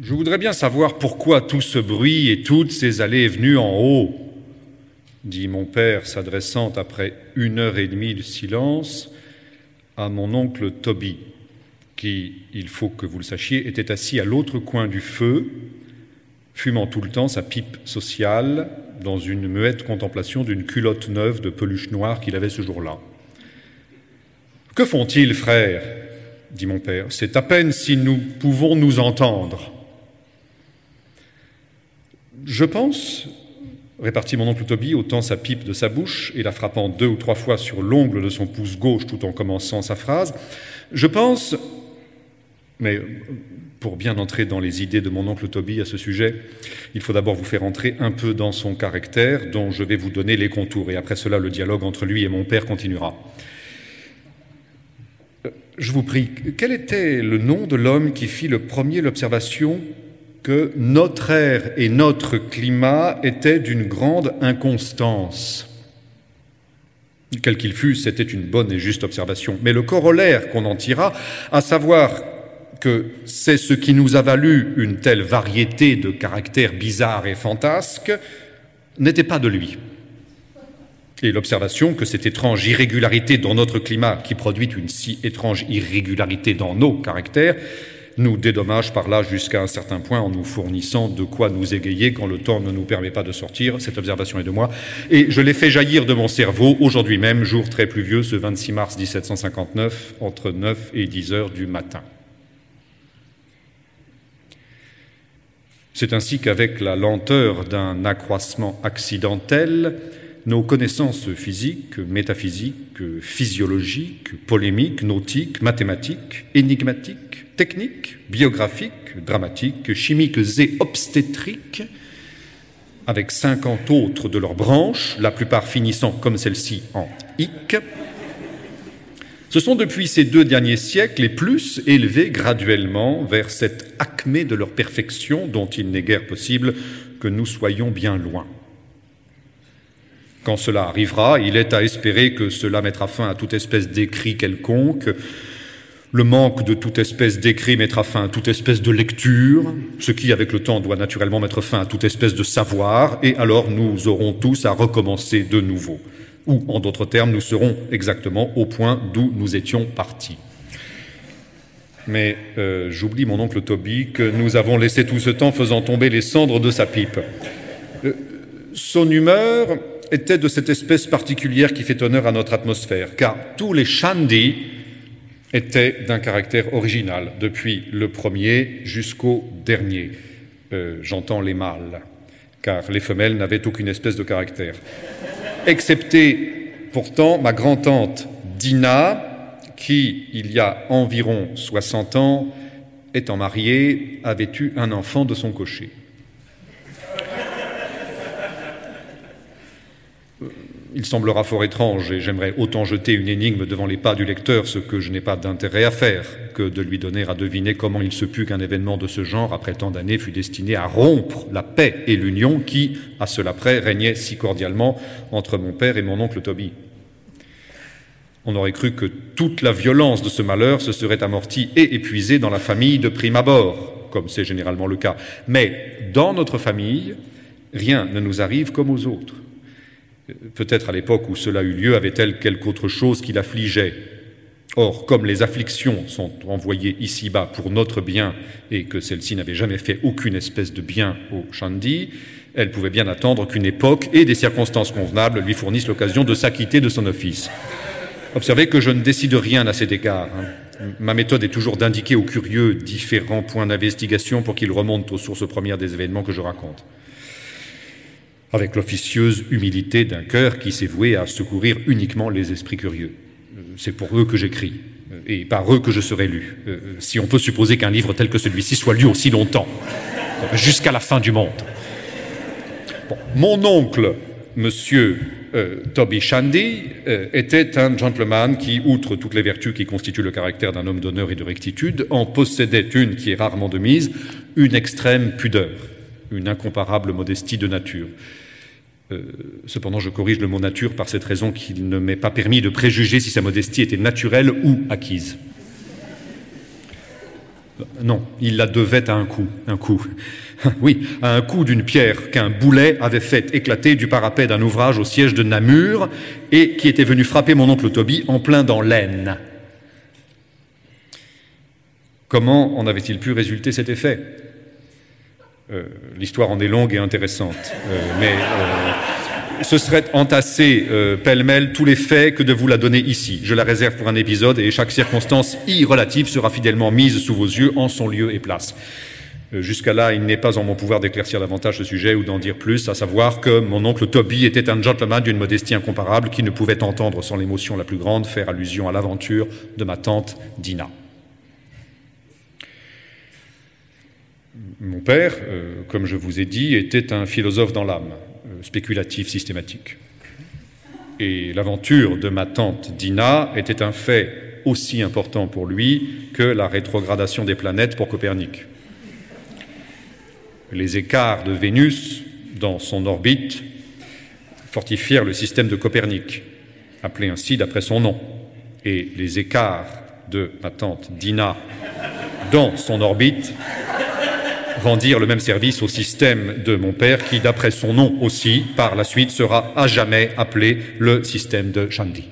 Je voudrais bien savoir pourquoi tout ce bruit et toutes ces allées et venues en haut, dit mon père, s'adressant après une heure et demie de silence à mon oncle Toby, qui, il faut que vous le sachiez, était assis à l'autre coin du feu, fumant tout le temps sa pipe sociale dans une muette contemplation d'une culotte neuve de peluche noire qu'il avait ce jour-là. Que font-ils, frère? dit mon père. C'est à peine si nous pouvons nous entendre. Je pense, répartit mon oncle Toby, ôtant sa pipe de sa bouche et la frappant deux ou trois fois sur l'ongle de son pouce gauche tout en commençant sa phrase, je pense, mais pour bien entrer dans les idées de mon oncle Toby à ce sujet, il faut d'abord vous faire entrer un peu dans son caractère, dont je vais vous donner les contours, et après cela, le dialogue entre lui et mon père continuera. Je vous prie, quel était le nom de l'homme qui fit le premier l'observation que notre air et notre climat étaient d'une grande inconstance Quel qu'il fût, c'était une bonne et juste observation. Mais le corollaire qu'on en tira, à savoir que c'est ce qui nous a valu une telle variété de caractères bizarres et fantasques, n'était pas de lui. Et l'observation que cette étrange irrégularité dans notre climat, qui produit une si étrange irrégularité dans nos caractères, nous dédommage par là jusqu'à un certain point en nous fournissant de quoi nous égayer quand le temps ne nous permet pas de sortir. Cette observation est de moi. Et je l'ai fait jaillir de mon cerveau aujourd'hui même, jour très pluvieux, ce 26 mars 1759, entre 9 et 10 heures du matin. C'est ainsi qu'avec la lenteur d'un accroissement accidentel, nos connaissances physiques, métaphysiques, physiologiques, polémiques, nautiques, mathématiques, énigmatiques, techniques, biographiques, dramatiques, chimiques et obstétriques, avec cinquante autres de leurs branches, la plupart finissant comme celle-ci en ic, se sont depuis ces deux derniers siècles les plus élevés graduellement vers cette acmé de leur perfection dont il n'est guère possible que nous soyons bien loin. Quand cela arrivera, il est à espérer que cela mettra fin à toute espèce d'écrit quelconque. Le manque de toute espèce d'écrit mettra fin à toute espèce de lecture, ce qui, avec le temps, doit naturellement mettre fin à toute espèce de savoir, et alors nous aurons tous à recommencer de nouveau ou en d'autres termes, nous serons exactement au point d'où nous étions partis. Mais euh, j'oublie mon oncle Toby que nous avons laissé tout ce temps faisant tomber les cendres de sa pipe. Euh, son humeur était de cette espèce particulière qui fait honneur à notre atmosphère, car tous les shandy étaient d'un caractère original, depuis le premier jusqu'au dernier. Euh, j'entends les mâles, car les femelles n'avaient aucune espèce de caractère excepté pourtant ma grand-tante Dina, qui, il y a environ 60 ans, étant mariée, avait eu un enfant de son cocher. Il semblera fort étrange, et j'aimerais autant jeter une énigme devant les pas du lecteur, ce que je n'ai pas d'intérêt à faire, que de lui donner à deviner comment il se put qu'un événement de ce genre, après tant d'années, fût destiné à rompre la paix et l'union qui, à cela près, régnait si cordialement entre mon père et mon oncle Toby. On aurait cru que toute la violence de ce malheur se serait amortie et épuisée dans la famille de prime abord, comme c'est généralement le cas. Mais dans notre famille, rien ne nous arrive comme aux autres. Peut-être à l'époque où cela eut lieu avait-elle quelque autre chose qui l'affligeait. Or, comme les afflictions sont envoyées ici-bas pour notre bien et que celle-ci n'avait jamais fait aucune espèce de bien au Chandi, elle pouvait bien attendre qu'une époque et des circonstances convenables lui fournissent l'occasion de s'acquitter de son office. Observez que je ne décide rien à cet égard. Hein. Ma méthode est toujours d'indiquer aux curieux différents points d'investigation pour qu'ils remontent aux sources premières des événements que je raconte avec l'officieuse humilité d'un cœur qui s'est voué à secourir uniquement les esprits curieux. C'est pour eux que j'écris, et par eux que je serai lu, euh, si on peut supposer qu'un livre tel que celui-ci soit lu aussi longtemps, jusqu'à la fin du monde. mon oncle, monsieur euh, Toby Shandy, euh, était un gentleman qui, outre toutes les vertus qui constituent le caractère d'un homme d'honneur et de rectitude, en possédait une qui est rarement de mise, une extrême pudeur, une incomparable modestie de nature. Euh, cependant, je corrige le mot nature par cette raison qu'il ne m'est pas permis de préjuger si sa modestie était naturelle ou acquise. Non, il la devait à un coup, un coup. Oui, à un coup d'une pierre qu'un boulet avait fait éclater du parapet d'un ouvrage au siège de Namur et qui était venu frapper mon oncle Toby en plein dans l'Aisne. Comment en avait-il pu résulter cet effet? Euh, L'histoire en est longue et intéressante, euh, mais ce serait entasser pêle-mêle tous les faits que de vous la donner ici. Je la réserve pour un épisode et chaque circonstance y relative sera fidèlement mise sous vos yeux en son lieu et place. Jusqu'à là, il n'est pas en mon pouvoir d'éclaircir davantage ce sujet ou d'en dire plus, à savoir que mon oncle Toby était un gentleman d'une modestie incomparable qui ne pouvait entendre sans l'émotion la plus grande faire allusion à l'aventure de ma tante Dina. Mon père, euh, comme je vous ai dit, était un philosophe dans l'âme, spéculatif systématique. Et l'aventure de ma tante Dina était un fait aussi important pour lui que la rétrogradation des planètes pour Copernic. Les écarts de Vénus dans son orbite fortifièrent le système de Copernic, appelé ainsi d'après son nom. Et les écarts de ma tante Dina dans son orbite rendirent le même service au système de mon père, qui, d'après son nom aussi, par la suite, sera à jamais appelé le système de Chandi.